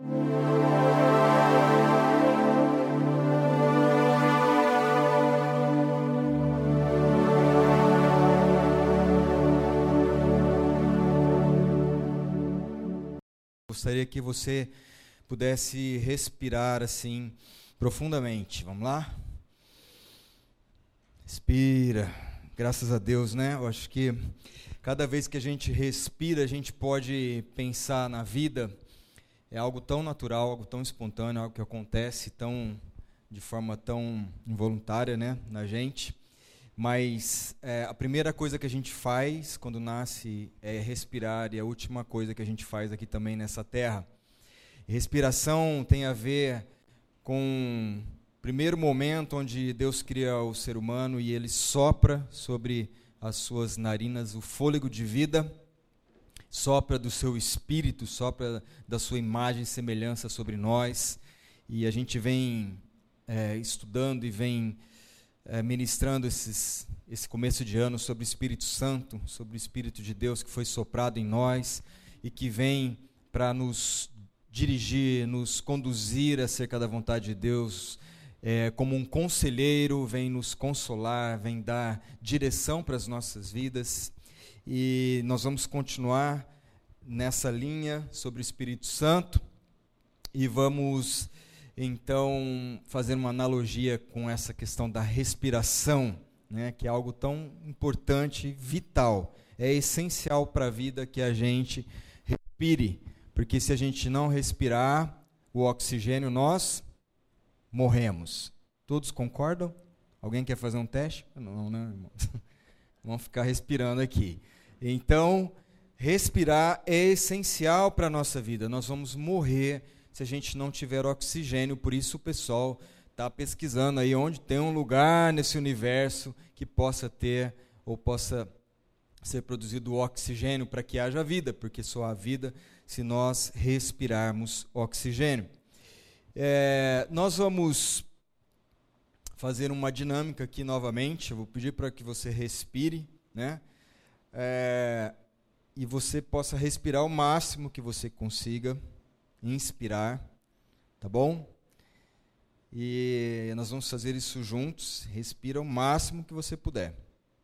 Gostaria que você pudesse respirar assim profundamente. Vamos lá? Respira. Graças a Deus, né? Eu acho que cada vez que a gente respira, a gente pode pensar na vida. É algo tão natural, algo tão espontâneo, algo que acontece tão de forma tão involuntária, né, na gente. Mas é, a primeira coisa que a gente faz quando nasce é respirar e a última coisa que a gente faz aqui também nessa terra. Respiração tem a ver com o primeiro momento onde Deus cria o ser humano e ele sopra sobre as suas narinas o fôlego de vida, sopra do seu espírito, sopra da sua imagem e semelhança sobre nós. E a gente vem é, estudando e vem é, ministrando esses, esse começo de ano sobre o Espírito Santo, sobre o Espírito de Deus que foi soprado em nós e que vem para nos dirigir, nos conduzir acerca da vontade de Deus, é, como um conselheiro, vem nos consolar, vem dar direção para as nossas vidas. E nós vamos continuar nessa linha sobre o Espírito Santo e vamos então fazer uma analogia com essa questão da respiração, né, que é algo tão importante, vital. É essencial para a vida que a gente respire, porque se a gente não respirar o oxigênio, nós morremos. Todos concordam? Alguém quer fazer um teste? Não, né, irmão? Vamos ficar respirando aqui. Então, respirar é essencial para a nossa vida. Nós vamos morrer se a gente não tiver oxigênio. Por isso o pessoal está pesquisando aí onde tem um lugar nesse universo que possa ter ou possa ser produzido oxigênio para que haja vida, porque só há vida se nós respirarmos oxigênio. É, nós vamos fazer uma dinâmica aqui novamente. Eu vou pedir para que você respire, né? É, e você possa respirar o máximo que você consiga inspirar, tá bom? E nós vamos fazer isso juntos. Respira o máximo que você puder,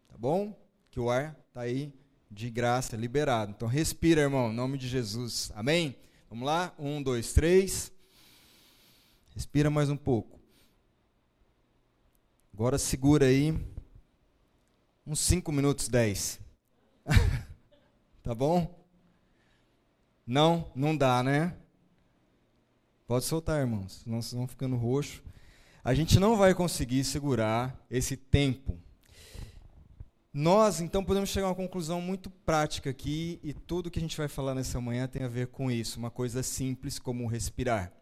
tá bom? Que o ar está aí de graça, liberado. Então respira, irmão, em nome de Jesus. Amém? Vamos lá? Um, dois, três. Respira mais um pouco. Agora segura aí. Uns cinco minutos, dez. tá bom? Não, não dá, né? Pode soltar, irmãos, senão vocês vão ficando roxo. A gente não vai conseguir segurar esse tempo. Nós, então, podemos chegar a uma conclusão muito prática aqui, e tudo que a gente vai falar nessa manhã tem a ver com isso, uma coisa simples como respirar.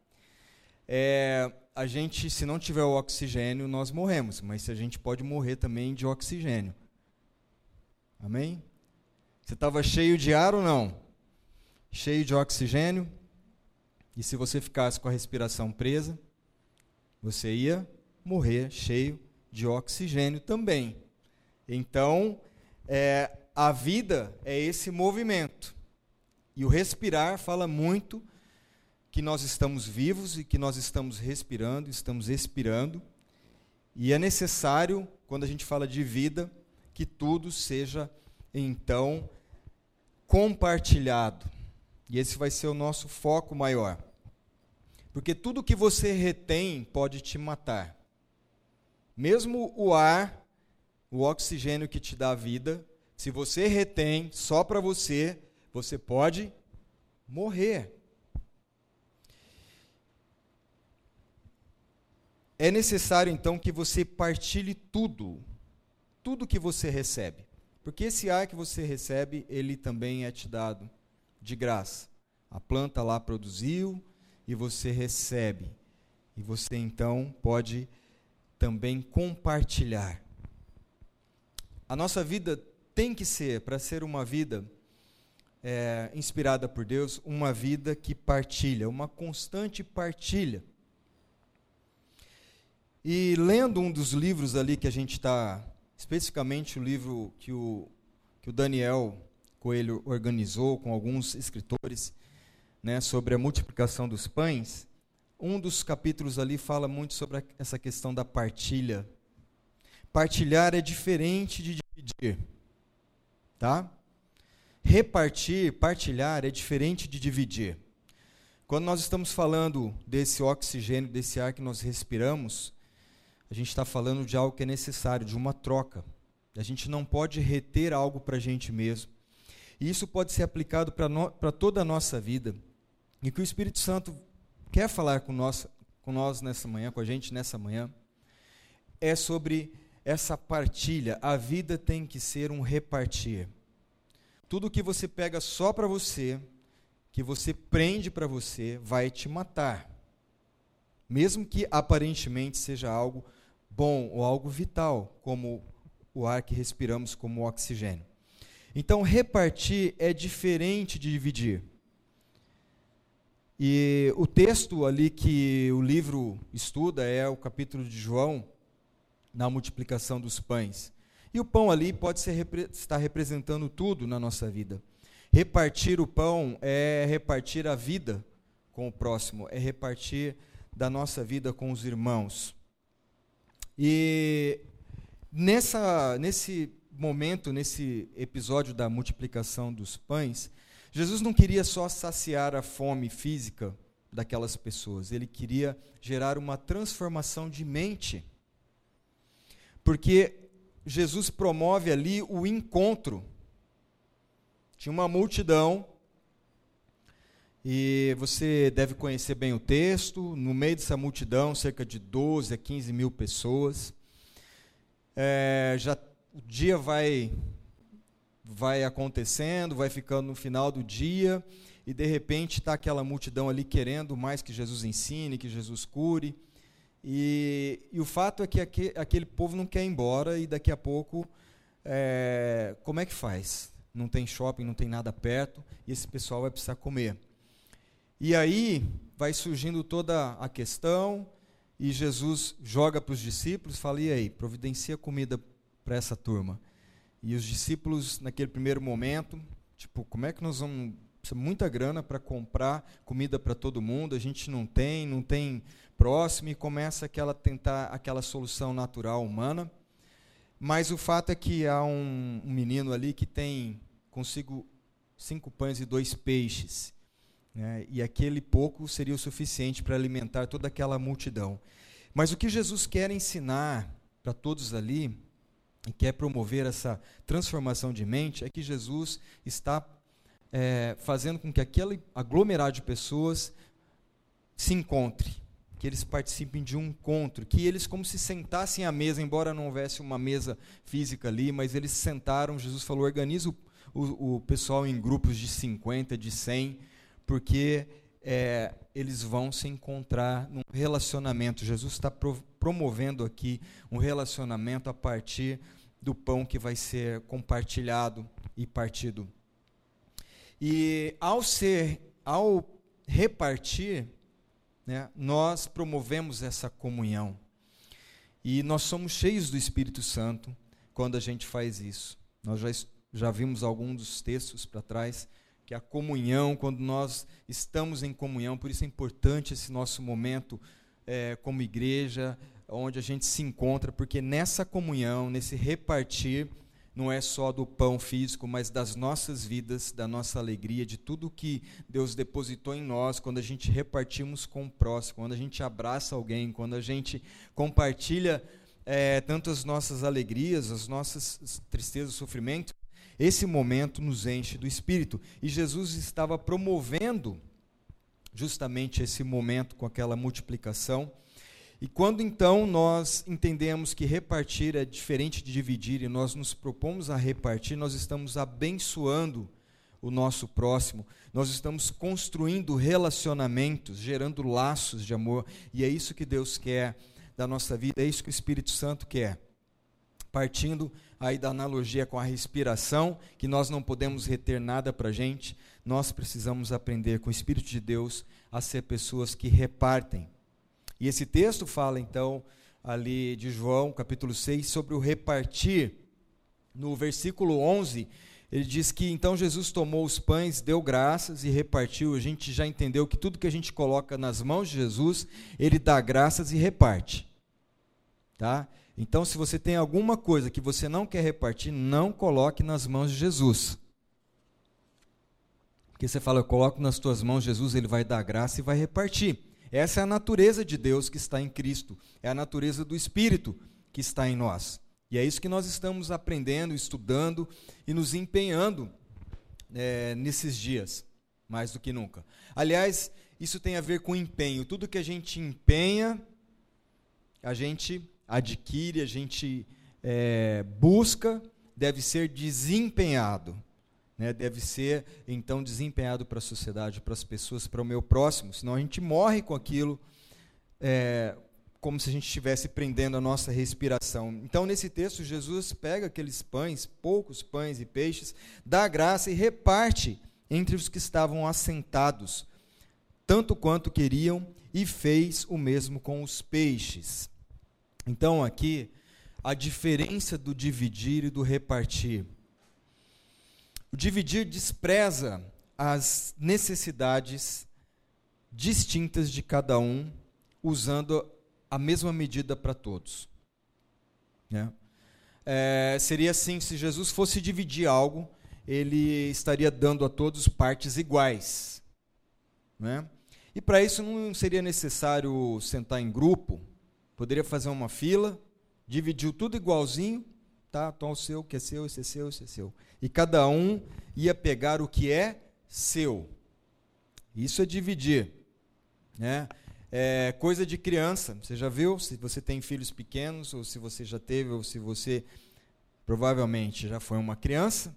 É, a gente, se não tiver o oxigênio, nós morremos, mas a gente pode morrer também de oxigênio. Amém? Você estava cheio de ar ou não? Cheio de oxigênio? E se você ficasse com a respiração presa, você ia morrer cheio de oxigênio também. Então, é, a vida é esse movimento. E o respirar fala muito que nós estamos vivos e que nós estamos respirando, estamos expirando. E é necessário, quando a gente fala de vida, que tudo seja então compartilhado. E esse vai ser o nosso foco maior. Porque tudo que você retém pode te matar. Mesmo o ar, o oxigênio que te dá vida, se você retém só para você, você pode morrer. É necessário então que você partilhe tudo, tudo que você recebe. Porque esse ar que você recebe, ele também é te dado de graça. A planta lá produziu e você recebe. E você então pode também compartilhar. A nossa vida tem que ser, para ser uma vida é, inspirada por Deus, uma vida que partilha, uma constante partilha. E lendo um dos livros ali que a gente está especificamente o livro que o, que o Daniel Coelho organizou com alguns escritores, né, sobre a multiplicação dos pães, um dos capítulos ali fala muito sobre essa questão da partilha. Partilhar é diferente de dividir, tá? Repartir, partilhar é diferente de dividir. Quando nós estamos falando desse oxigênio, desse ar que nós respiramos, a gente está falando de algo que é necessário, de uma troca. A gente não pode reter algo para a gente mesmo. E isso pode ser aplicado para toda a nossa vida. E que o Espírito Santo quer falar com nós, com nós nessa manhã, com a gente nessa manhã, é sobre essa partilha. A vida tem que ser um repartir. Tudo que você pega só para você, que você prende para você, vai te matar. Mesmo que aparentemente seja algo bom ou algo vital, como o ar que respiramos como oxigênio. Então, repartir é diferente de dividir. E o texto ali que o livro estuda é o capítulo de João, na multiplicação dos pães. E o pão ali pode ser, estar representando tudo na nossa vida. Repartir o pão é repartir a vida com o próximo, é repartir da nossa vida com os irmãos. E nessa, nesse momento, nesse episódio da multiplicação dos pães, Jesus não queria só saciar a fome física daquelas pessoas, ele queria gerar uma transformação de mente. Porque Jesus promove ali o encontro. Tinha uma multidão, e você deve conhecer bem o texto. No meio dessa multidão, cerca de 12 a 15 mil pessoas. É, já o dia vai vai acontecendo, vai ficando no final do dia e de repente está aquela multidão ali querendo mais que Jesus ensine, que Jesus cure. E, e o fato é que aquele, aquele, povo não quer ir embora e daqui a pouco, é, como é que faz? Não tem shopping, não tem nada perto e esse pessoal vai precisar comer. E aí vai surgindo toda a questão e Jesus joga para os discípulos, fala: e aí, providencia comida para essa turma. E os discípulos, naquele primeiro momento, tipo, como é que nós vamos. Precisa muita grana para comprar comida para todo mundo, a gente não tem, não tem próximo, e começa aquela tentar aquela solução natural humana. Mas o fato é que há um, um menino ali que tem consigo cinco pães e dois peixes. Né? E aquele pouco seria o suficiente para alimentar toda aquela multidão. Mas o que Jesus quer ensinar para todos ali e quer promover essa transformação de mente, é que Jesus está é, fazendo com que aquele aglomerado de pessoas se encontre, que eles participem de um encontro, que eles como se sentassem à mesa, embora não houvesse uma mesa física ali, mas eles sentaram, Jesus falou, organiza o, o, o pessoal em grupos de 50, de 100, porque é, eles vão se encontrar num relacionamento. Jesus está pro, promovendo aqui um relacionamento a partir do pão que vai ser compartilhado e partido. E ao ser, ao repartir, né, nós promovemos essa comunhão. E nós somos cheios do Espírito Santo quando a gente faz isso. Nós já, já vimos alguns dos textos para trás que a comunhão, quando nós estamos em comunhão, por isso é importante esse nosso momento é, como igreja, onde a gente se encontra, porque nessa comunhão, nesse repartir, não é só do pão físico, mas das nossas vidas, da nossa alegria, de tudo que Deus depositou em nós, quando a gente repartimos com o próximo, quando a gente abraça alguém, quando a gente compartilha é, tanto as nossas alegrias, as nossas tristezas, sofrimentos, esse momento nos enche do Espírito. E Jesus estava promovendo justamente esse momento com aquela multiplicação. E quando então nós entendemos que repartir é diferente de dividir e nós nos propomos a repartir, nós estamos abençoando o nosso próximo, nós estamos construindo relacionamentos, gerando laços de amor, e é isso que Deus quer da nossa vida, é isso que o Espírito Santo quer. Partindo aí da analogia com a respiração, que nós não podemos reter nada para a gente, nós precisamos aprender com o Espírito de Deus a ser pessoas que repartem. E esse texto fala então, ali de João, capítulo 6, sobre o repartir. No versículo 11, ele diz que então Jesus tomou os pães, deu graças e repartiu. A gente já entendeu que tudo que a gente coloca nas mãos de Jesus, ele dá graças e reparte. Tá? Então, se você tem alguma coisa que você não quer repartir, não coloque nas mãos de Jesus. Porque você fala, eu coloco nas tuas mãos, Jesus, ele vai dar graça e vai repartir. Essa é a natureza de Deus que está em Cristo, é a natureza do Espírito que está em nós. E é isso que nós estamos aprendendo, estudando e nos empenhando é, nesses dias, mais do que nunca. Aliás, isso tem a ver com empenho. Tudo que a gente empenha, a gente adquire, a gente é, busca, deve ser desempenhado. Né? Deve ser, então, desempenhado para a sociedade, para as pessoas, para o meu próximo. Senão a gente morre com aquilo. É, como se a gente estivesse prendendo a nossa respiração. Então, nesse texto, Jesus pega aqueles pães, poucos pães e peixes, dá graça e reparte entre os que estavam assentados, tanto quanto queriam, e fez o mesmo com os peixes. Então, aqui, a diferença do dividir e do repartir. O dividir despreza as necessidades distintas de cada um, usando a mesma medida para todos. Né? É, seria assim: se Jesus fosse dividir algo, ele estaria dando a todos partes iguais. Né? E para isso não seria necessário sentar em grupo, poderia fazer uma fila, dividiu tudo igualzinho, tá? Então o seu, que é seu, esse é seu, esse é seu. E cada um ia pegar o que é seu. Isso é dividir. Né? É coisa de criança. Você já viu? Se você tem filhos pequenos, ou se você já teve, ou se você provavelmente já foi uma criança,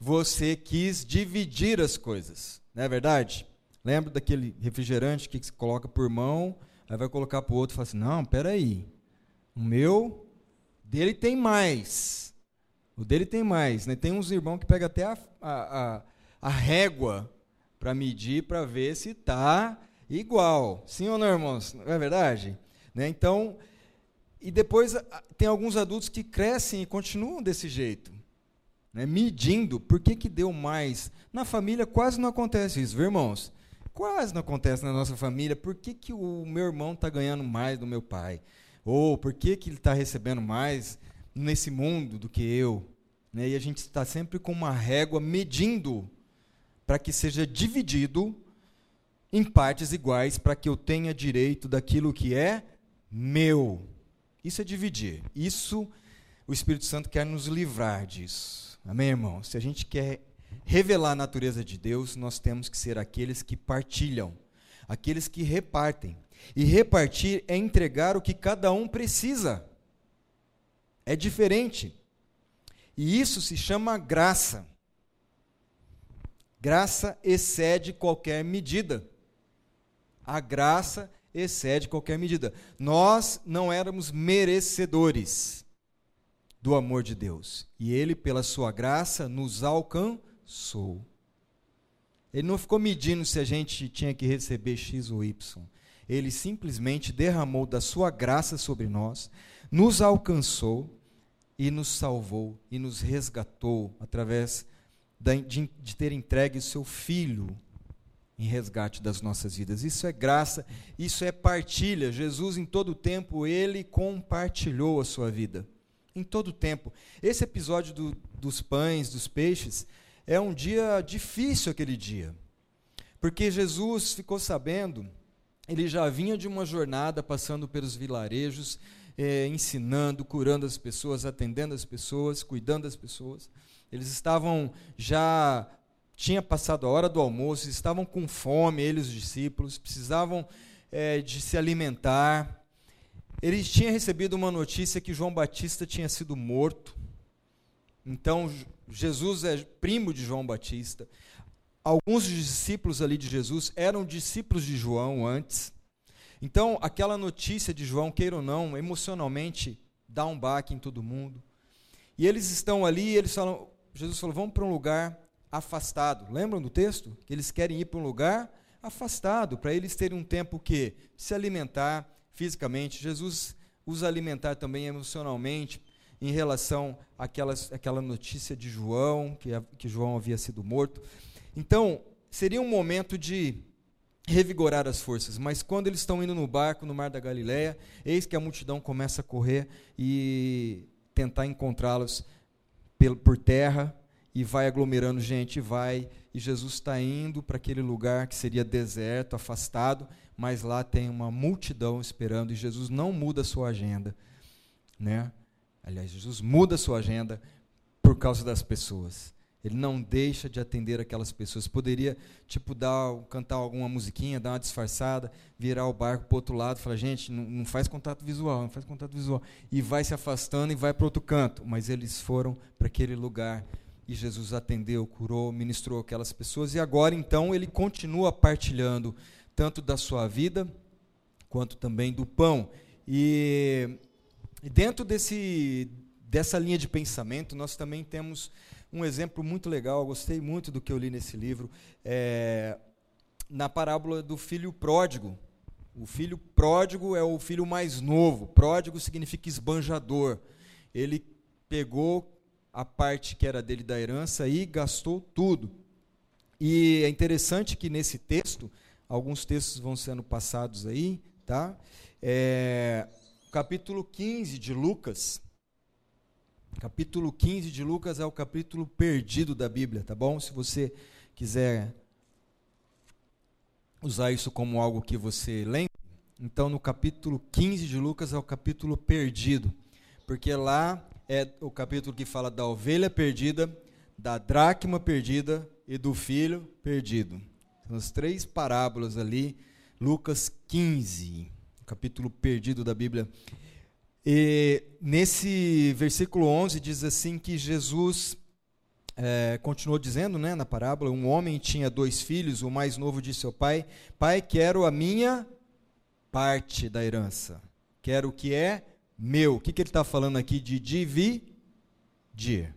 você quis dividir as coisas. Não é verdade? Lembra daquele refrigerante que você coloca por mão, aí vai colocar para o outro e fala assim: não, peraí, o meu, dele tem mais. O dele tem mais. Né? Tem uns irmãos que pegam até a, a, a, a régua para medir, para ver se está igual. Sim ou não, irmãos? Não é verdade? Né? Então, e depois tem alguns adultos que crescem e continuam desse jeito, né? medindo por que, que deu mais. Na família quase não acontece isso, viu, irmãos? Quase não acontece na nossa família. Por que, que o meu irmão está ganhando mais do meu pai? Ou por que, que ele está recebendo mais nesse mundo do que eu? Né? E a gente está sempre com uma régua medindo para que seja dividido em partes iguais para que eu tenha direito daquilo que é meu. Isso é dividir. Isso o Espírito Santo quer nos livrar disso. Amém, irmão? Se a gente quer revelar a natureza de Deus, nós temos que ser aqueles que partilham, aqueles que repartem. E repartir é entregar o que cada um precisa. É diferente. E isso se chama graça. Graça excede qualquer medida a graça excede qualquer medida. Nós não éramos merecedores do amor de Deus. E Ele, pela Sua graça, nos alcançou. Ele não ficou medindo se a gente tinha que receber X ou Y. Ele simplesmente derramou da Sua graça sobre nós, nos alcançou e nos salvou e nos resgatou através de, de ter entregue o seu Filho em resgate das nossas vidas. Isso é graça, isso é partilha. Jesus, em todo tempo, ele compartilhou a sua vida. Em todo tempo. Esse episódio do, dos pães, dos peixes, é um dia difícil aquele dia. Porque Jesus ficou sabendo, ele já vinha de uma jornada passando pelos vilarejos, eh, ensinando, curando as pessoas, atendendo as pessoas, cuidando das pessoas. Eles estavam já tinha passado a hora do almoço, estavam com fome, eles, os discípulos, precisavam é, de se alimentar. Eles tinham recebido uma notícia que João Batista tinha sido morto. Então, Jesus é primo de João Batista. Alguns discípulos ali de Jesus eram discípulos de João antes. Então, aquela notícia de João, queira ou não, emocionalmente dá um baque em todo mundo. E eles estão ali, eles falam, Jesus falou: "Vamos para um lugar afastado. Lembram do texto? Que eles querem ir para um lugar afastado, para eles terem um tempo que se alimentar fisicamente. Jesus os alimentar também emocionalmente, em relação àquela notícia de João, que, que João havia sido morto. Então, seria um momento de revigorar as forças, mas quando eles estão indo no barco no mar da Galileia, eis que a multidão começa a correr e tentar encontrá-los por terra e vai aglomerando gente, vai e Jesus está indo para aquele lugar que seria deserto, afastado, mas lá tem uma multidão esperando e Jesus não muda a sua agenda, né? Aliás, Jesus muda a sua agenda por causa das pessoas. Ele não deixa de atender aquelas pessoas. Poderia, tipo, dar, cantar alguma musiquinha, dar uma disfarçada, virar o barco para o outro lado, falar, gente, não, não, faz contato visual, não faz contato visual. E vai se afastando e vai para outro canto. Mas eles foram para aquele lugar e Jesus atendeu, curou, ministrou aquelas pessoas. E agora, então, ele continua partilhando tanto da sua vida quanto também do pão. E dentro desse, dessa linha de pensamento, nós também temos um exemplo muito legal, gostei muito do que eu li nesse livro, é, na parábola do filho pródigo. O filho pródigo é o filho mais novo. Pródigo significa esbanjador. Ele pegou a parte que era dele da herança e gastou tudo. E é interessante que nesse texto, alguns textos vão sendo passados aí, tá? É, capítulo 15 de Lucas, Capítulo 15 de Lucas é o capítulo perdido da Bíblia, tá bom? Se você quiser usar isso como algo que você lembra, então no capítulo 15 de Lucas é o capítulo perdido, porque lá é o capítulo que fala da ovelha perdida, da dracma perdida e do filho perdido. São as três parábolas ali, Lucas 15, capítulo perdido da Bíblia. E nesse versículo 11 diz assim que Jesus é, continuou dizendo, né, na parábola, um homem tinha dois filhos, o mais novo disse ao pai, pai, quero a minha parte da herança, quero o que é meu. O que, que ele está falando aqui de dividir?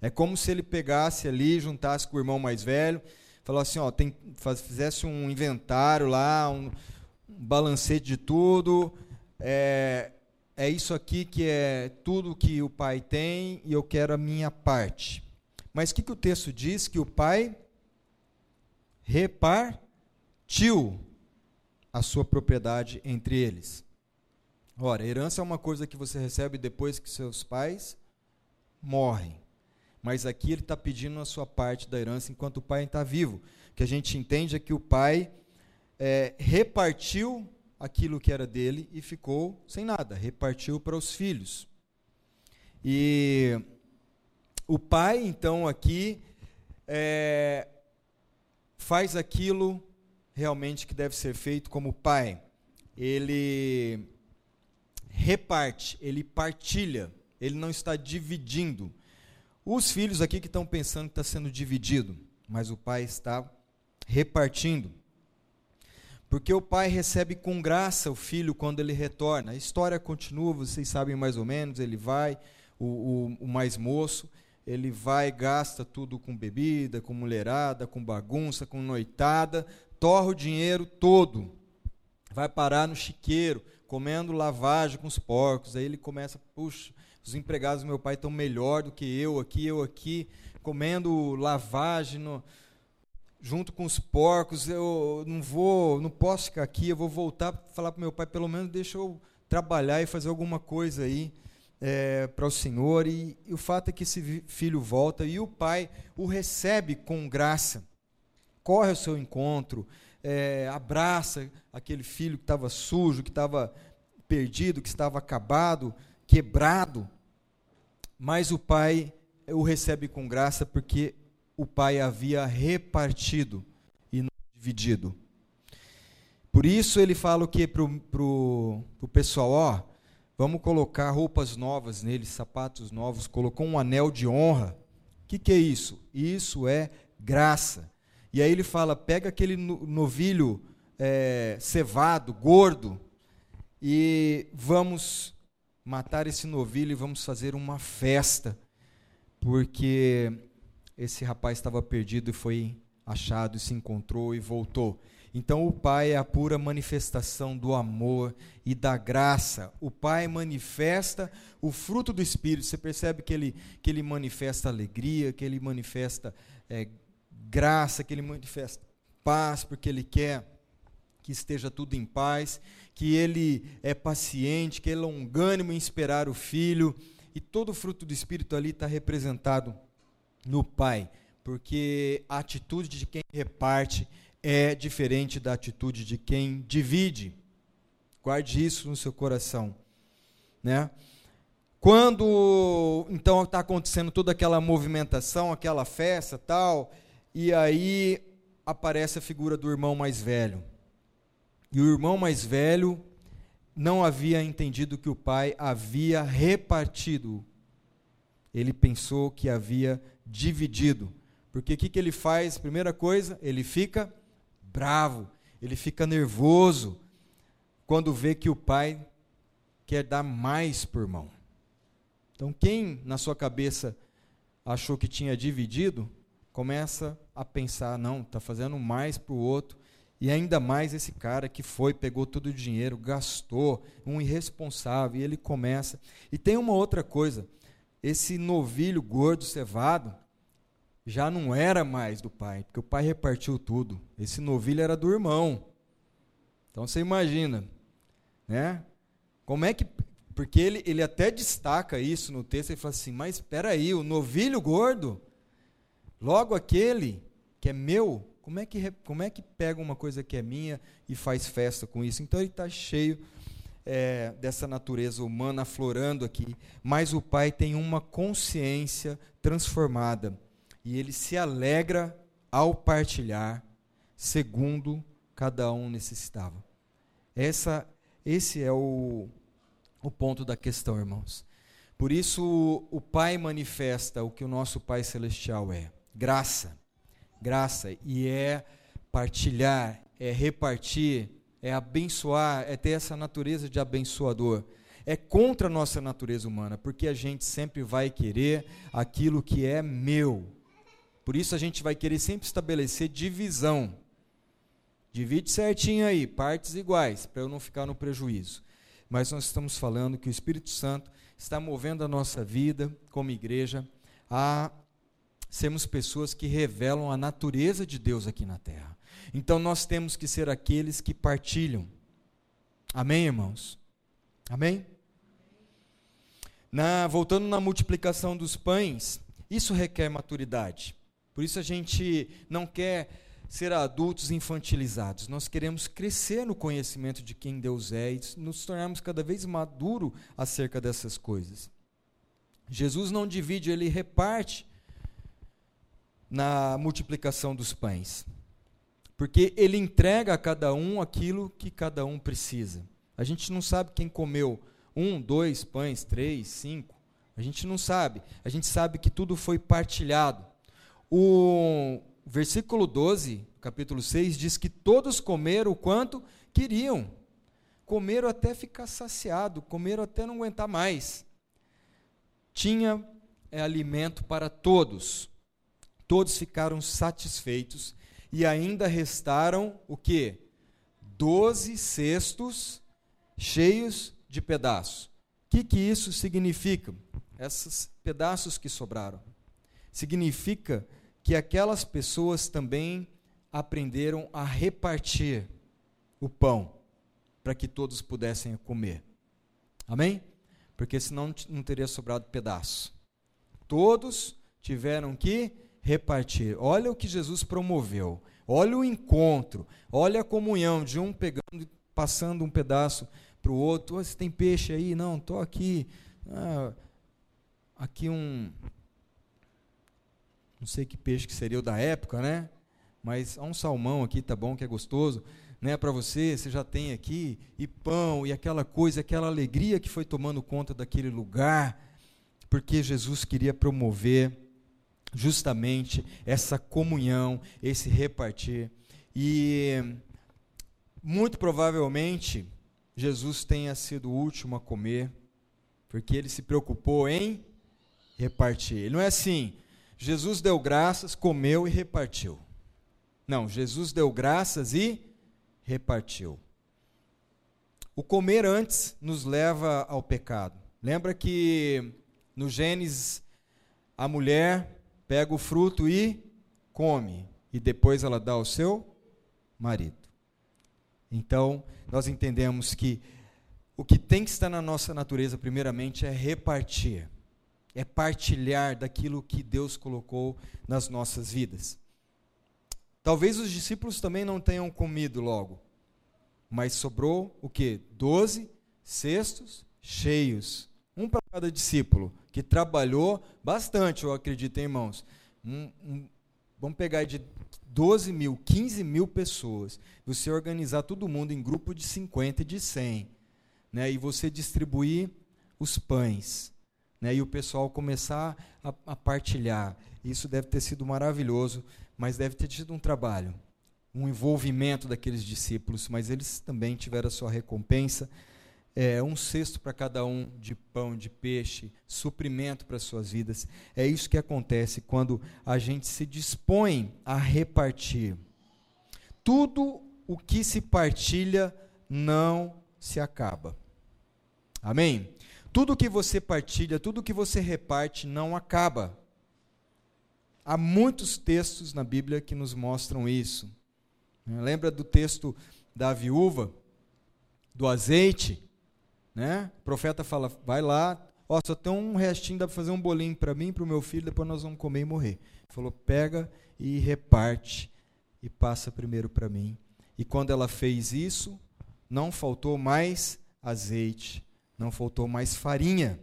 É como se ele pegasse ali, juntasse com o irmão mais velho, falasse assim, ó, tem, faz, fizesse um inventário lá, um, balancete de tudo, é, é isso aqui que é tudo que o pai tem e eu quero a minha parte. Mas o que, que o texto diz? Que o pai repartiu a sua propriedade entre eles. Ora, herança é uma coisa que você recebe depois que seus pais morrem. Mas aqui ele está pedindo a sua parte da herança enquanto o pai está vivo. O que a gente entende é que o pai é, repartiu aquilo que era dele e ficou sem nada, repartiu para os filhos. E o pai, então, aqui é, faz aquilo realmente que deve ser feito como pai. Ele reparte, ele partilha, ele não está dividindo. Os filhos aqui que estão pensando que está sendo dividido, mas o pai está repartindo. Porque o pai recebe com graça o filho quando ele retorna. A história continua, vocês sabem mais ou menos. Ele vai, o, o, o mais moço, ele vai, gasta tudo com bebida, com mulherada, com bagunça, com noitada, torra o dinheiro todo. Vai parar no chiqueiro, comendo lavagem com os porcos. Aí ele começa, puxa, os empregados do meu pai estão melhor do que eu aqui, eu aqui, comendo lavagem no, junto com os porcos, eu não vou, não posso ficar aqui, eu vou voltar para falar para meu pai, pelo menos deixa eu trabalhar e fazer alguma coisa aí é, para o Senhor. E, e o fato é que esse filho volta e o pai o recebe com graça, corre ao seu encontro, é, abraça aquele filho que estava sujo, que estava perdido, que estava acabado, quebrado. Mas o pai o recebe com graça porque o pai havia repartido e não dividido. Por isso ele fala o que para o pessoal, ó, vamos colocar roupas novas nele, sapatos novos, colocou um anel de honra. O que, que é isso? Isso é graça. E aí ele fala, pega aquele novilho é, cevado, gordo, e vamos matar esse novilho e vamos fazer uma festa, porque esse rapaz estava perdido e foi achado e se encontrou e voltou. Então o Pai é a pura manifestação do amor e da graça. O Pai manifesta o fruto do Espírito. Você percebe que ele, que ele manifesta alegria, que ele manifesta é, graça, que ele manifesta paz, porque ele quer que esteja tudo em paz, que ele é paciente, que ele é longânimo em esperar o filho, e todo o fruto do Espírito ali está representado no Pai, porque a atitude de quem reparte é diferente da atitude de quem divide. Guarde isso no seu coração, né? Quando então está acontecendo toda aquela movimentação, aquela festa, tal, e aí aparece a figura do irmão mais velho. E o irmão mais velho não havia entendido que o pai havia repartido. Ele pensou que havia dividido. Porque o que, que ele faz? Primeira coisa, ele fica bravo, ele fica nervoso quando vê que o pai quer dar mais por mão. Então, quem na sua cabeça achou que tinha dividido, começa a pensar: não, está fazendo mais para o outro, e ainda mais esse cara que foi, pegou todo o dinheiro, gastou, um irresponsável, e ele começa. E tem uma outra coisa: esse novilho gordo, cevado, já não era mais do pai, porque o pai repartiu tudo. Esse novilho era do irmão. Então você imagina, né? Como é que. Porque ele, ele até destaca isso no texto, ele fala assim: mas espera aí, o novilho gordo, logo aquele que é meu, como é que, como é que pega uma coisa que é minha e faz festa com isso? Então ele está cheio é, dessa natureza humana aflorando aqui, mas o pai tem uma consciência transformada e ele se alegra ao partilhar segundo cada um necessitava. Essa, esse é o, o ponto da questão, irmãos. Por isso o Pai manifesta o que o nosso Pai Celestial é: graça graça e é partilhar, é repartir, é abençoar, é ter essa natureza de abençoador. É contra a nossa natureza humana, porque a gente sempre vai querer aquilo que é meu. Por isso a gente vai querer sempre estabelecer divisão. Divide certinho aí, partes iguais, para eu não ficar no prejuízo. Mas nós estamos falando que o Espírito Santo está movendo a nossa vida como igreja a sermos pessoas que revelam a natureza de Deus aqui na terra. Então nós temos que ser aqueles que partilham. Amém, irmãos? Amém? Na, voltando na multiplicação dos pães, isso requer maturidade. Por isso a gente não quer ser adultos infantilizados. Nós queremos crescer no conhecimento de quem Deus é e nos tornarmos cada vez maduro acerca dessas coisas. Jesus não divide, ele reparte na multiplicação dos pães. Porque ele entrega a cada um aquilo que cada um precisa. A gente não sabe quem comeu um, dois pães, três, cinco. A gente não sabe. A gente sabe que tudo foi partilhado. O versículo 12, capítulo 6, diz que todos comeram o quanto queriam. Comeram até ficar saciado, comeram até não aguentar mais. Tinha é, alimento para todos. Todos ficaram satisfeitos e ainda restaram o que? Doze cestos cheios de pedaços. O que, que isso significa? Esses pedaços que sobraram. Significa que aquelas pessoas também aprenderam a repartir o pão para que todos pudessem comer. Amém? Porque senão não teria sobrado pedaço. Todos tiveram que repartir. Olha o que Jesus promoveu. Olha o encontro. Olha a comunhão de um pegando, passando um pedaço para o outro. Você tem peixe aí? Não, estou aqui. Ah, aqui um. Não sei que peixe que seria o da época, né? Mas há um salmão aqui, tá bom, que é gostoso. Né, para você, você já tem aqui, e pão, e aquela coisa, aquela alegria que foi tomando conta daquele lugar, porque Jesus queria promover justamente essa comunhão, esse repartir. E muito provavelmente Jesus tenha sido o último a comer, porque ele se preocupou em repartir. Ele não é assim, Jesus deu graças, comeu e repartiu. Não, Jesus deu graças e repartiu. O comer antes nos leva ao pecado. Lembra que no Gênesis a mulher pega o fruto e come, e depois ela dá ao seu marido. Então, nós entendemos que o que tem que estar na nossa natureza, primeiramente, é repartir, é partilhar daquilo que Deus colocou nas nossas vidas. Talvez os discípulos também não tenham comido logo, mas sobrou o que? Doze cestos cheios, um para cada discípulo, que trabalhou bastante, eu acredito, hein, irmãos. Um, um, vamos pegar de 12 mil, 15 mil pessoas, você organizar todo mundo em grupo de 50 e de 100, né, e você distribuir os pães, né, e o pessoal começar a, a partilhar. Isso deve ter sido maravilhoso mas deve ter tido um trabalho, um envolvimento daqueles discípulos, mas eles também tiveram a sua recompensa. É, um cesto para cada um de pão, de peixe, suprimento para as suas vidas. É isso que acontece quando a gente se dispõe a repartir. Tudo o que se partilha não se acaba. Amém? Tudo que você partilha, tudo que você reparte não acaba. Há muitos textos na Bíblia que nos mostram isso. Lembra do texto da viúva, do azeite? Né? O profeta fala: vai lá, ó, só tem um restinho, dá para fazer um bolinho para mim para o meu filho, depois nós vamos comer e morrer. Ele falou: pega e reparte e passa primeiro para mim. E quando ela fez isso, não faltou mais azeite, não faltou mais farinha.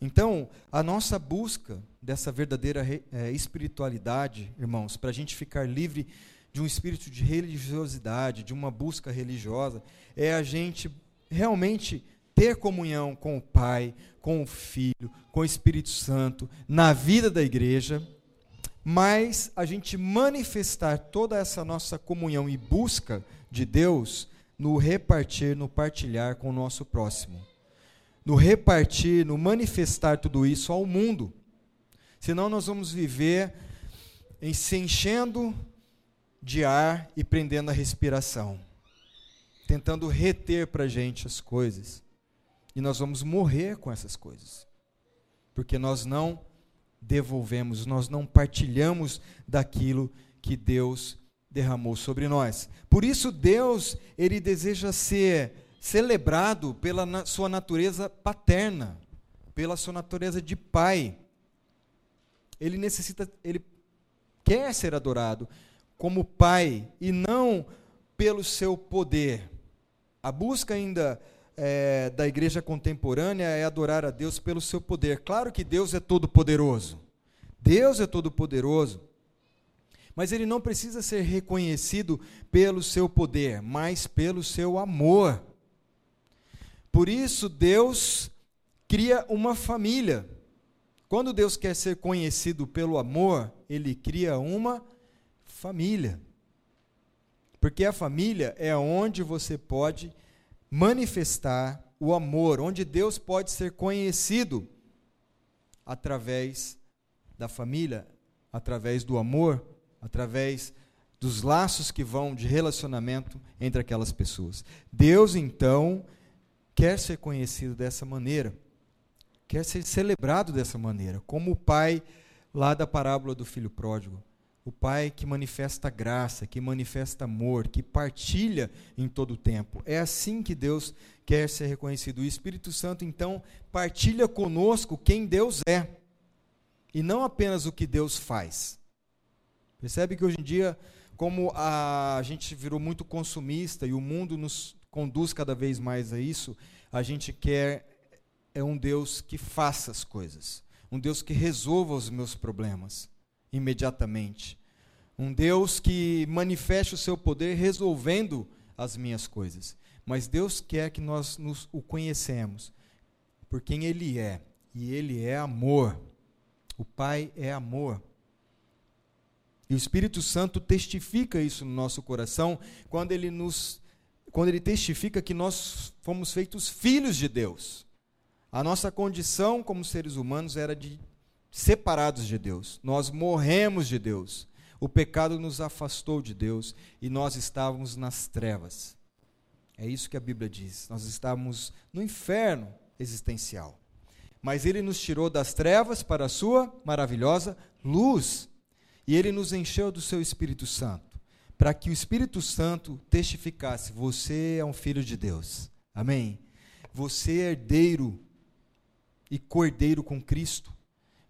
Então, a nossa busca dessa verdadeira é, espiritualidade, irmãos, para a gente ficar livre de um espírito de religiosidade, de uma busca religiosa, é a gente realmente ter comunhão com o Pai, com o Filho, com o Espírito Santo, na vida da igreja, mas a gente manifestar toda essa nossa comunhão e busca de Deus no repartir, no partilhar com o nosso próximo no repartir, no manifestar tudo isso ao mundo. Senão nós vamos viver em se enchendo de ar e prendendo a respiração, tentando reter para a gente as coisas. E nós vamos morrer com essas coisas, porque nós não devolvemos, nós não partilhamos daquilo que Deus derramou sobre nós. Por isso Deus, ele deseja ser celebrado pela na, sua natureza paterna, pela sua natureza de pai. Ele necessita, ele quer ser adorado como pai e não pelo seu poder. A busca ainda é, da igreja contemporânea é adorar a Deus pelo seu poder. Claro que Deus é todo poderoso. Deus é todo poderoso. Mas ele não precisa ser reconhecido pelo seu poder, mas pelo seu amor. Por isso, Deus cria uma família. Quando Deus quer ser conhecido pelo amor, ele cria uma família. Porque a família é onde você pode manifestar o amor, onde Deus pode ser conhecido através da família, através do amor, através dos laços que vão de relacionamento entre aquelas pessoas. Deus, então, quer ser conhecido dessa maneira, quer ser celebrado dessa maneira, como o pai lá da parábola do filho pródigo. O pai que manifesta graça, que manifesta amor, que partilha em todo o tempo. É assim que Deus quer ser reconhecido. O Espírito Santo, então, partilha conosco quem Deus é, e não apenas o que Deus faz. Percebe que hoje em dia, como a gente virou muito consumista e o mundo nos conduz cada vez mais a isso, a gente quer é um Deus que faça as coisas, um Deus que resolva os meus problemas imediatamente, um Deus que manifeste o seu poder resolvendo as minhas coisas. Mas Deus quer que nós nos o conhecemos por quem Ele é, e Ele é amor. O Pai é amor. E o Espírito Santo testifica isso no nosso coração quando ele nos quando ele testifica que nós fomos feitos filhos de Deus. A nossa condição como seres humanos era de separados de Deus. Nós morremos de Deus. O pecado nos afastou de Deus e nós estávamos nas trevas. É isso que a Bíblia diz. Nós estávamos no inferno existencial. Mas ele nos tirou das trevas para a sua maravilhosa luz. E ele nos encheu do seu Espírito Santo, para que o Espírito Santo testificasse: você é um filho de Deus. Amém. Você é herdeiro e cordeiro com Cristo.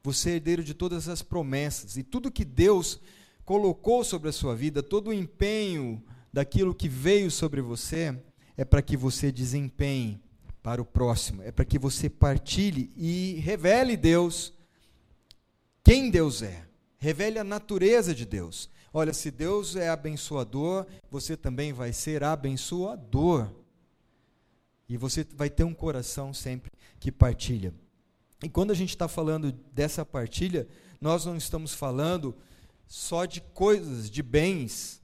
Você é herdeiro de todas as promessas e tudo que Deus colocou sobre a sua vida, todo o empenho daquilo que veio sobre você, é para que você desempenhe para o próximo, é para que você partilhe e revele Deus quem Deus é, revele a natureza de Deus. Olha, se Deus é abençoador, você também vai ser abençoador. E você vai ter um coração sempre que partilha. E quando a gente está falando dessa partilha, nós não estamos falando só de coisas, de bens,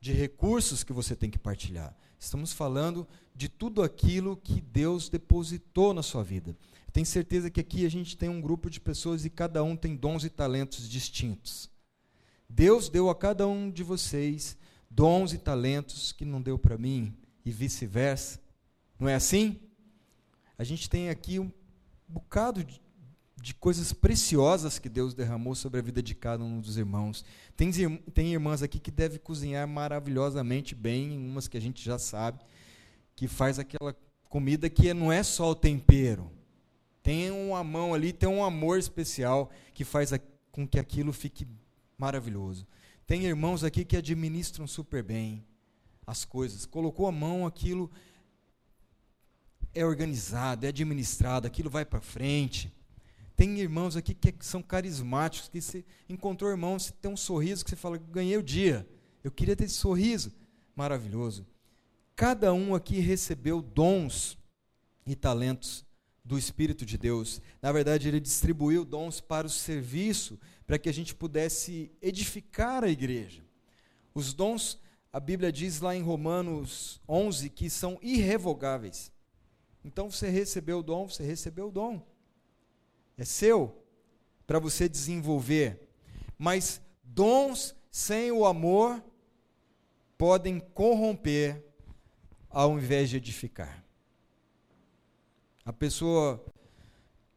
de recursos que você tem que partilhar. Estamos falando de tudo aquilo que Deus depositou na sua vida. Tenho certeza que aqui a gente tem um grupo de pessoas e cada um tem dons e talentos distintos. Deus deu a cada um de vocês dons e talentos que não deu para mim e vice-versa. Não é assim? A gente tem aqui bocado de, de, coisas preciosas que Deus derramou sobre a vida de cada um dos irmãos. Tem, tem irmãs aqui que devem cozinhar maravilhosamente bem, umas que a gente já sabe que faz aquela comida que não é só o tempero. Tem uma mão ali, tem um amor especial que faz a, com que aquilo fique maravilhoso. Tem irmãos aqui que administram super bem as coisas. Colocou a mão, aquilo é organizado, é administrado, aquilo vai para frente. Tem irmãos aqui que são carismáticos, que você encontrou irmão, você tem um sorriso que você fala, ganhei o dia. Eu queria ter esse sorriso. Maravilhoso. Cada um aqui recebeu dons e talentos do Espírito de Deus. Na verdade, ele distribuiu dons para o serviço, para que a gente pudesse edificar a igreja. Os dons, a Bíblia diz lá em Romanos 11 que são irrevogáveis. Então você recebeu o dom, você recebeu o dom. É seu para você desenvolver. Mas dons sem o amor podem corromper ao invés de edificar. A pessoa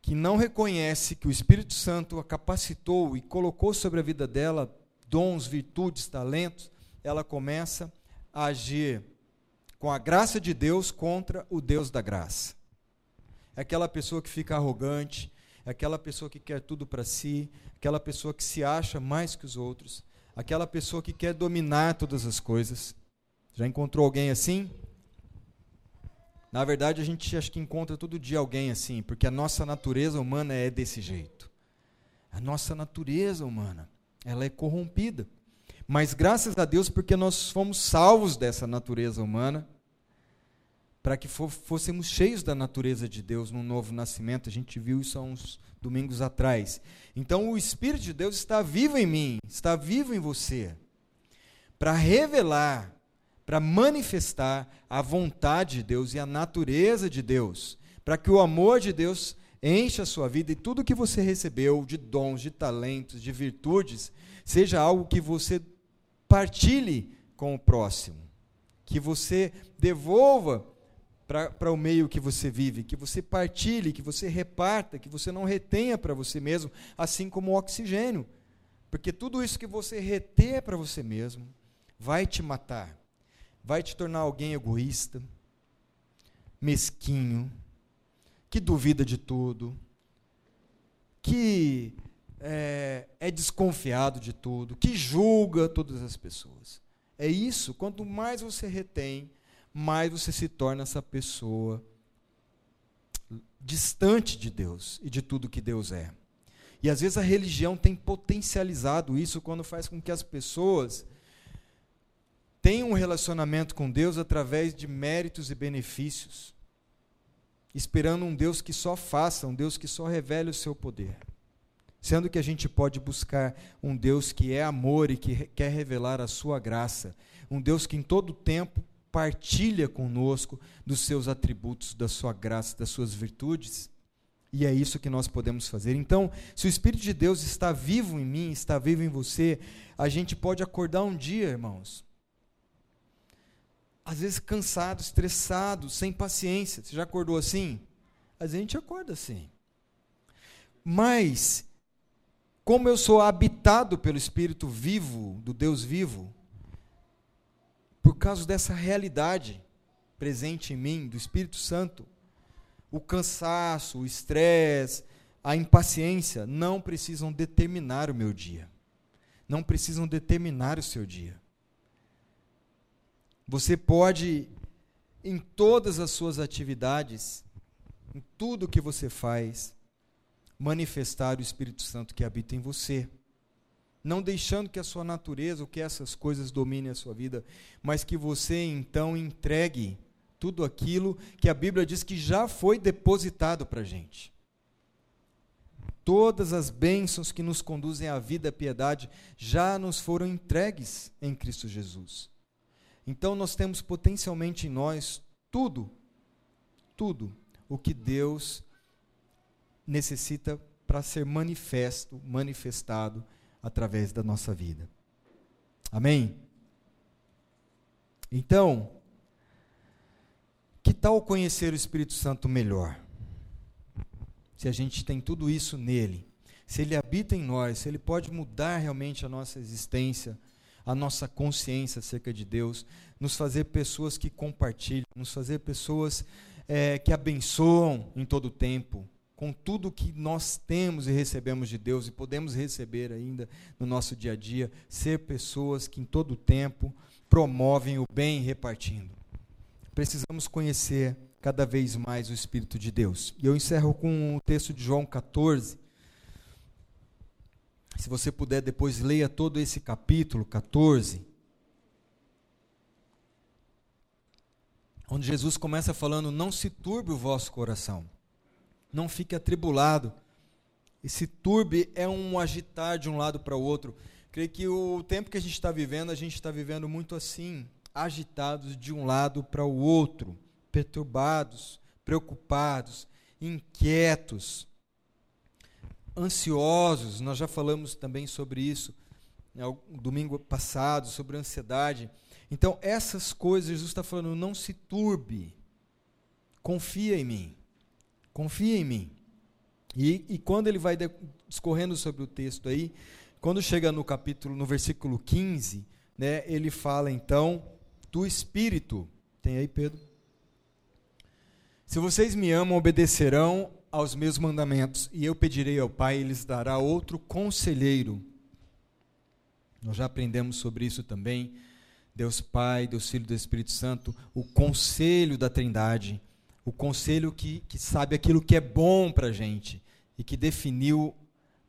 que não reconhece que o Espírito Santo a capacitou e colocou sobre a vida dela dons, virtudes, talentos, ela começa a agir com a graça de Deus contra o Deus da graça. É aquela pessoa que fica arrogante, é aquela pessoa que quer tudo para si, aquela pessoa que se acha mais que os outros, aquela pessoa que quer dominar todas as coisas. Já encontrou alguém assim? Na verdade, a gente acho que encontra todo dia alguém assim, porque a nossa natureza humana é desse jeito. A nossa natureza humana, ela é corrompida. Mas graças a Deus, porque nós fomos salvos dessa natureza humana, para que fôssemos cheios da natureza de Deus no novo nascimento. A gente viu isso há uns domingos atrás. Então, o Espírito de Deus está vivo em mim, está vivo em você, para revelar para manifestar a vontade de Deus e a natureza de Deus, para que o amor de Deus encha a sua vida e tudo que você recebeu de dons, de talentos, de virtudes, seja algo que você partilhe com o próximo, que você devolva para o meio que você vive, que você partilhe, que você reparta, que você não retenha para você mesmo, assim como o oxigênio. Porque tudo isso que você reter para você mesmo vai te matar vai te tornar alguém egoísta, mesquinho, que duvida de tudo, que é, é, desconfiado de tudo, que julga todas as pessoas. É isso, quanto mais você retém, mais você se torna essa pessoa distante de Deus e de tudo que Deus é. E às vezes a religião tem potencializado isso quando faz com que as pessoas tem um relacionamento com Deus através de méritos e benefícios, esperando um Deus que só faça, um Deus que só revele o seu poder. Sendo que a gente pode buscar um Deus que é amor e que quer revelar a sua graça, um Deus que em todo tempo partilha conosco dos seus atributos, da sua graça, das suas virtudes. E é isso que nós podemos fazer. Então, se o Espírito de Deus está vivo em mim, está vivo em você, a gente pode acordar um dia, irmãos, às vezes cansado, estressado, sem paciência. Você já acordou assim? Às vezes a gente acorda assim. Mas, como eu sou habitado pelo Espírito vivo, do Deus vivo, por causa dessa realidade presente em mim, do Espírito Santo, o cansaço, o estresse, a impaciência não precisam determinar o meu dia. Não precisam determinar o seu dia. Você pode, em todas as suas atividades, em tudo que você faz, manifestar o Espírito Santo que habita em você. Não deixando que a sua natureza ou que essas coisas dominem a sua vida, mas que você então entregue tudo aquilo que a Bíblia diz que já foi depositado para a gente. Todas as bênçãos que nos conduzem à vida e à piedade já nos foram entregues em Cristo Jesus. Então nós temos potencialmente em nós tudo, tudo o que Deus necessita para ser manifesto, manifestado através da nossa vida. Amém? Então, que tal conhecer o Espírito Santo melhor? Se a gente tem tudo isso nele, se ele habita em nós, se ele pode mudar realmente a nossa existência, a nossa consciência acerca de Deus, nos fazer pessoas que compartilham, nos fazer pessoas é, que abençoam em todo o tempo, com tudo que nós temos e recebemos de Deus e podemos receber ainda no nosso dia a dia, ser pessoas que em todo o tempo promovem o bem repartindo. Precisamos conhecer cada vez mais o Espírito de Deus. E eu encerro com o texto de João 14, se você puder, depois leia todo esse capítulo 14. Onde Jesus começa falando: Não se turbe o vosso coração, não fique atribulado. Esse turbe é um agitar de um lado para o outro. Creio que o tempo que a gente está vivendo, a gente está vivendo muito assim, agitados de um lado para o outro, perturbados, preocupados, inquietos ansiosos, nós já falamos também sobre isso né, domingo passado, sobre ansiedade. Então, essas coisas, Jesus está falando, não se turbe, confia em mim, confia em mim. E, e quando ele vai discorrendo sobre o texto aí, quando chega no capítulo, no versículo 15, né, ele fala então do Espírito. Tem aí, Pedro? Se vocês me amam, obedecerão aos meus mandamentos, e eu pedirei ao Pai, e lhes dará outro conselheiro. Nós já aprendemos sobre isso também. Deus Pai, Deus Filho e Deus Espírito Santo, o conselho da Trindade, o conselho que, que sabe aquilo que é bom para a gente e que definiu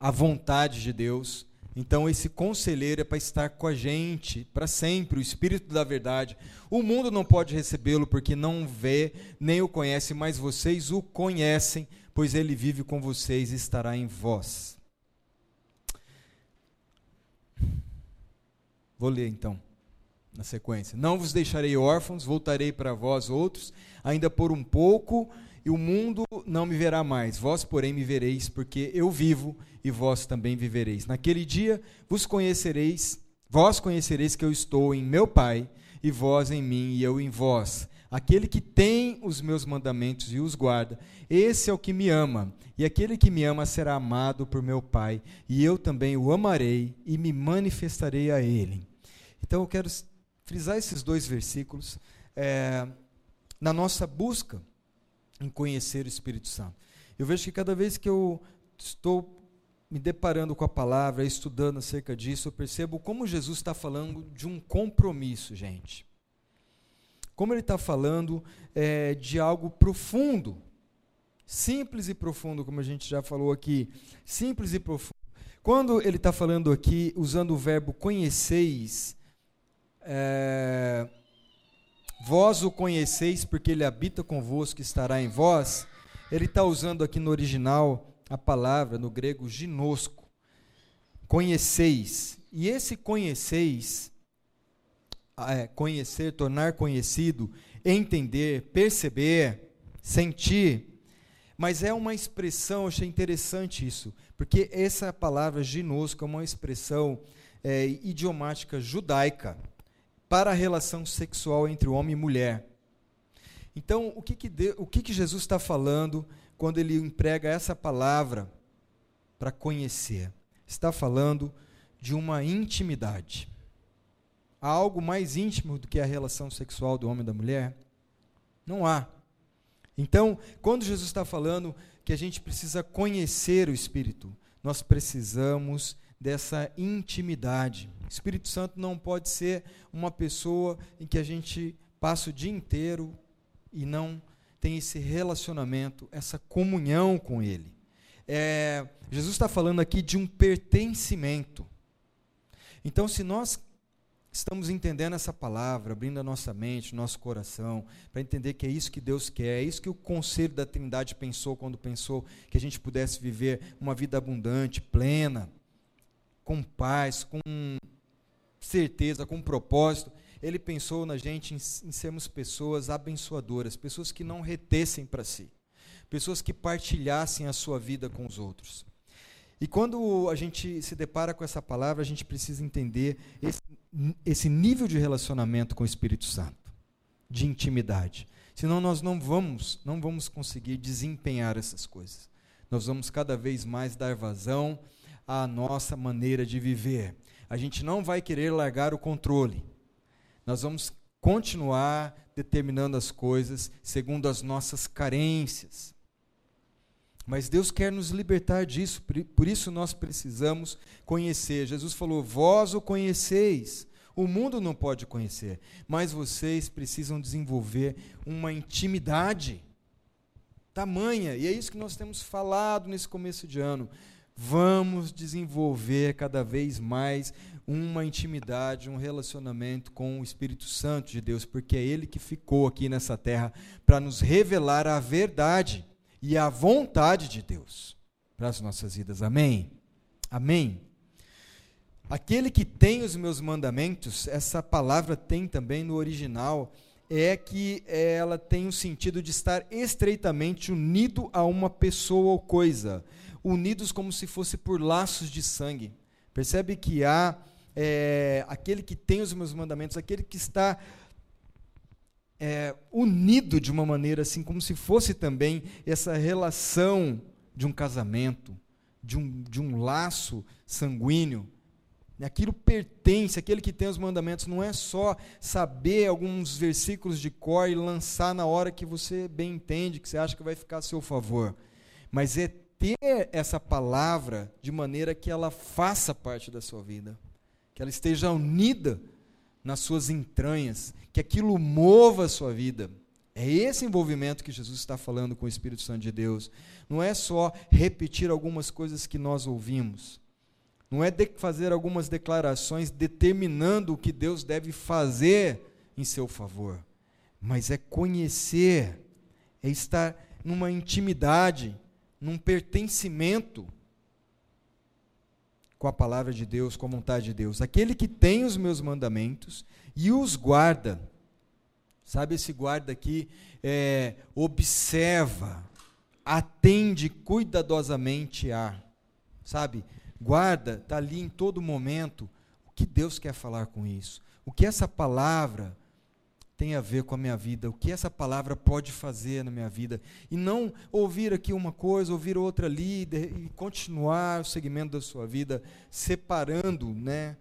a vontade de Deus então, esse conselheiro é para estar com a gente para sempre, o Espírito da Verdade. O mundo não pode recebê-lo porque não vê nem o conhece, mas vocês o conhecem, pois ele vive com vocês e estará em vós. Vou ler então, na sequência. Não vos deixarei órfãos, voltarei para vós outros, ainda por um pouco e o mundo não me verá mais, vós, porém, me vereis, porque eu vivo e vós também vivereis. Naquele dia vos conhecereis, vós conhecereis que eu estou em meu Pai, e vós em mim e eu em vós. Aquele que tem os meus mandamentos e os guarda, esse é o que me ama. E aquele que me ama será amado por meu Pai, e eu também o amarei e me manifestarei a ele. Então eu quero frisar esses dois versículos é, na nossa busca em conhecer o Espírito Santo. Eu vejo que cada vez que eu estou me deparando com a palavra, estudando acerca disso, eu percebo como Jesus está falando de um compromisso, gente. Como ele está falando é, de algo profundo, simples e profundo, como a gente já falou aqui, simples e profundo. Quando ele está falando aqui, usando o verbo conheceis, é, Vós o conheceis porque ele habita convosco, estará em vós. Ele está usando aqui no original a palavra, no grego, ginosco. Conheceis. E esse conheceis, é, conhecer, tornar conhecido, entender, perceber, sentir, Mas é uma expressão, eu achei interessante isso, porque essa palavra ginosco é uma expressão é, idiomática judaica para a relação sexual entre homem e mulher. Então, o que, que, de, o que, que Jesus está falando quando ele emprega essa palavra para conhecer? Está falando de uma intimidade. Há algo mais íntimo do que a relação sexual do homem e da mulher? Não há. Então, quando Jesus está falando que a gente precisa conhecer o Espírito, nós precisamos dessa intimidade. Espírito Santo não pode ser uma pessoa em que a gente passa o dia inteiro e não tem esse relacionamento, essa comunhão com Ele. É, Jesus está falando aqui de um pertencimento. Então, se nós estamos entendendo essa palavra, abrindo a nossa mente, nosso coração, para entender que é isso que Deus quer, é isso que o conselho da Trindade pensou quando pensou que a gente pudesse viver uma vida abundante, plena, com paz, com certeza, com propósito. Ele pensou na gente em, em sermos pessoas abençoadoras, pessoas que não retessem para si, pessoas que partilhassem a sua vida com os outros. E quando a gente se depara com essa palavra, a gente precisa entender esse, esse nível de relacionamento com o Espírito Santo, de intimidade. Senão nós não vamos, não vamos conseguir desempenhar essas coisas. Nós vamos cada vez mais dar vazão à nossa maneira de viver. A gente não vai querer largar o controle. Nós vamos continuar determinando as coisas segundo as nossas carências. Mas Deus quer nos libertar disso, por isso nós precisamos conhecer. Jesus falou: Vós o conheceis. O mundo não pode conhecer, mas vocês precisam desenvolver uma intimidade tamanha, e é isso que nós temos falado nesse começo de ano. Vamos desenvolver cada vez mais uma intimidade, um relacionamento com o Espírito Santo de Deus, porque é Ele que ficou aqui nessa terra para nos revelar a verdade e a vontade de Deus para as nossas vidas. Amém? Amém? Aquele que tem os meus mandamentos, essa palavra tem também no original, é que ela tem o sentido de estar estreitamente unido a uma pessoa ou coisa, unidos como se fosse por laços de sangue. Percebe que há é, aquele que tem os meus mandamentos, aquele que está é, unido de uma maneira assim, como se fosse também essa relação de um casamento, de um, de um laço sanguíneo. Aquilo pertence, aquele que tem os mandamentos, não é só saber alguns versículos de cor e lançar na hora que você bem entende, que você acha que vai ficar a seu favor, mas é ter essa palavra de maneira que ela faça parte da sua vida, que ela esteja unida nas suas entranhas, que aquilo mova a sua vida. É esse envolvimento que Jesus está falando com o Espírito Santo de Deus. Não é só repetir algumas coisas que nós ouvimos. Não é fazer algumas declarações determinando o que Deus deve fazer em seu favor. Mas é conhecer, é estar numa intimidade, num pertencimento com a palavra de Deus, com a vontade de Deus. Aquele que tem os meus mandamentos e os guarda. Sabe, esse guarda aqui é, observa, atende cuidadosamente a. Sabe, guarda, está ali em todo momento. O que Deus quer falar com isso? O que essa palavra tem a ver com a minha vida, o que essa palavra pode fazer na minha vida. E não ouvir aqui uma coisa, ouvir outra ali, e continuar o segmento da sua vida, separando né,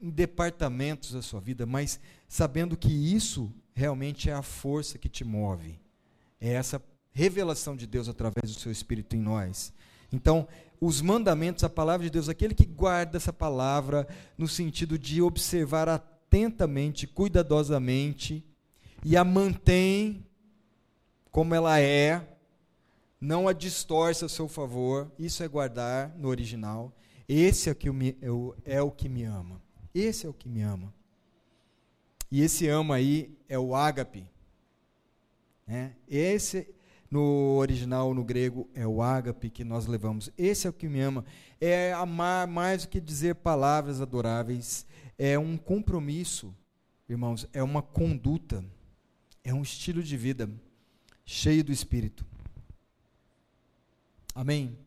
em departamentos da sua vida, mas sabendo que isso realmente é a força que te move. É essa revelação de Deus através do seu Espírito em nós. Então, os mandamentos, a palavra de Deus, aquele que guarda essa palavra no sentido de observar a atentamente, cuidadosamente e a mantém como ela é, não a distorce a seu favor. Isso é guardar no original. Esse é, que me, é, é o que me ama. Esse é o que me ama. E esse ama aí é o ágape. Né? Esse, no original, no grego, é o ágape que nós levamos. Esse é o que me ama. É amar mais do que dizer palavras adoráveis é um compromisso, irmãos, é uma conduta, é um estilo de vida cheio do Espírito. Amém?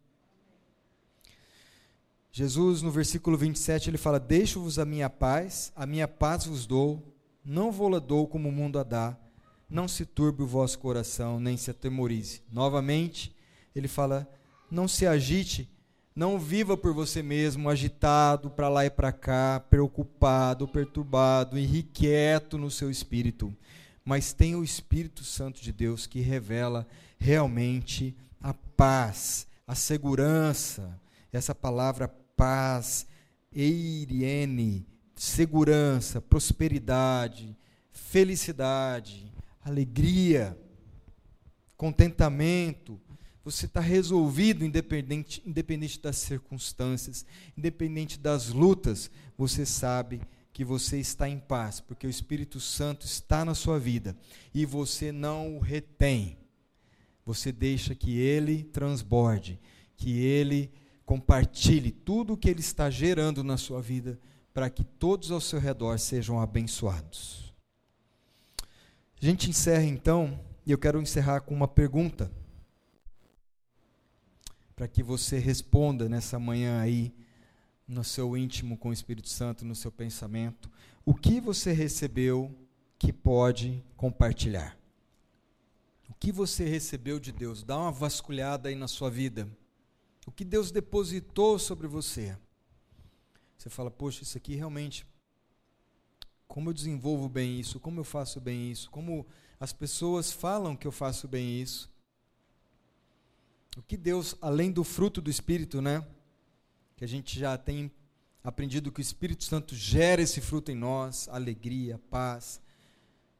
Jesus, no versículo 27, ele fala: Deixo-vos a minha paz, a minha paz vos dou, não vou-la dou como o mundo a dá, não se turbe o vosso coração, nem se atemorize. Novamente, ele fala: Não se agite, não viva por você mesmo, agitado para lá e para cá, preocupado, perturbado, irrequieto no seu espírito, mas tenha o Espírito Santo de Deus que revela realmente a paz, a segurança. Essa palavra paz, eirene, segurança, prosperidade, felicidade, alegria, contentamento. Você está resolvido, independente, independente das circunstâncias, independente das lutas, você sabe que você está em paz, porque o Espírito Santo está na sua vida e você não o retém. Você deixa que ele transborde, que ele compartilhe tudo o que ele está gerando na sua vida para que todos ao seu redor sejam abençoados. A gente encerra então, e eu quero encerrar com uma pergunta para que você responda nessa manhã aí no seu íntimo com o Espírito Santo, no seu pensamento, o que você recebeu que pode compartilhar? O que você recebeu de Deus? Dá uma vasculhada aí na sua vida o que Deus depositou sobre você. Você fala, poxa, isso aqui realmente. Como eu desenvolvo bem isso? Como eu faço bem isso? Como as pessoas falam que eu faço bem isso? O que Deus, além do fruto do Espírito, né? Que a gente já tem aprendido que o Espírito Santo gera esse fruto em nós: a alegria, a paz,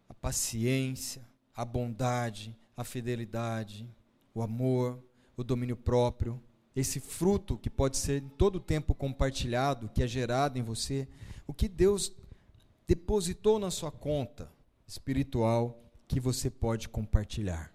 a paciência, a bondade, a fidelidade, o amor, o domínio próprio esse fruto que pode ser em todo tempo compartilhado, que é gerado em você, o que Deus depositou na sua conta espiritual que você pode compartilhar.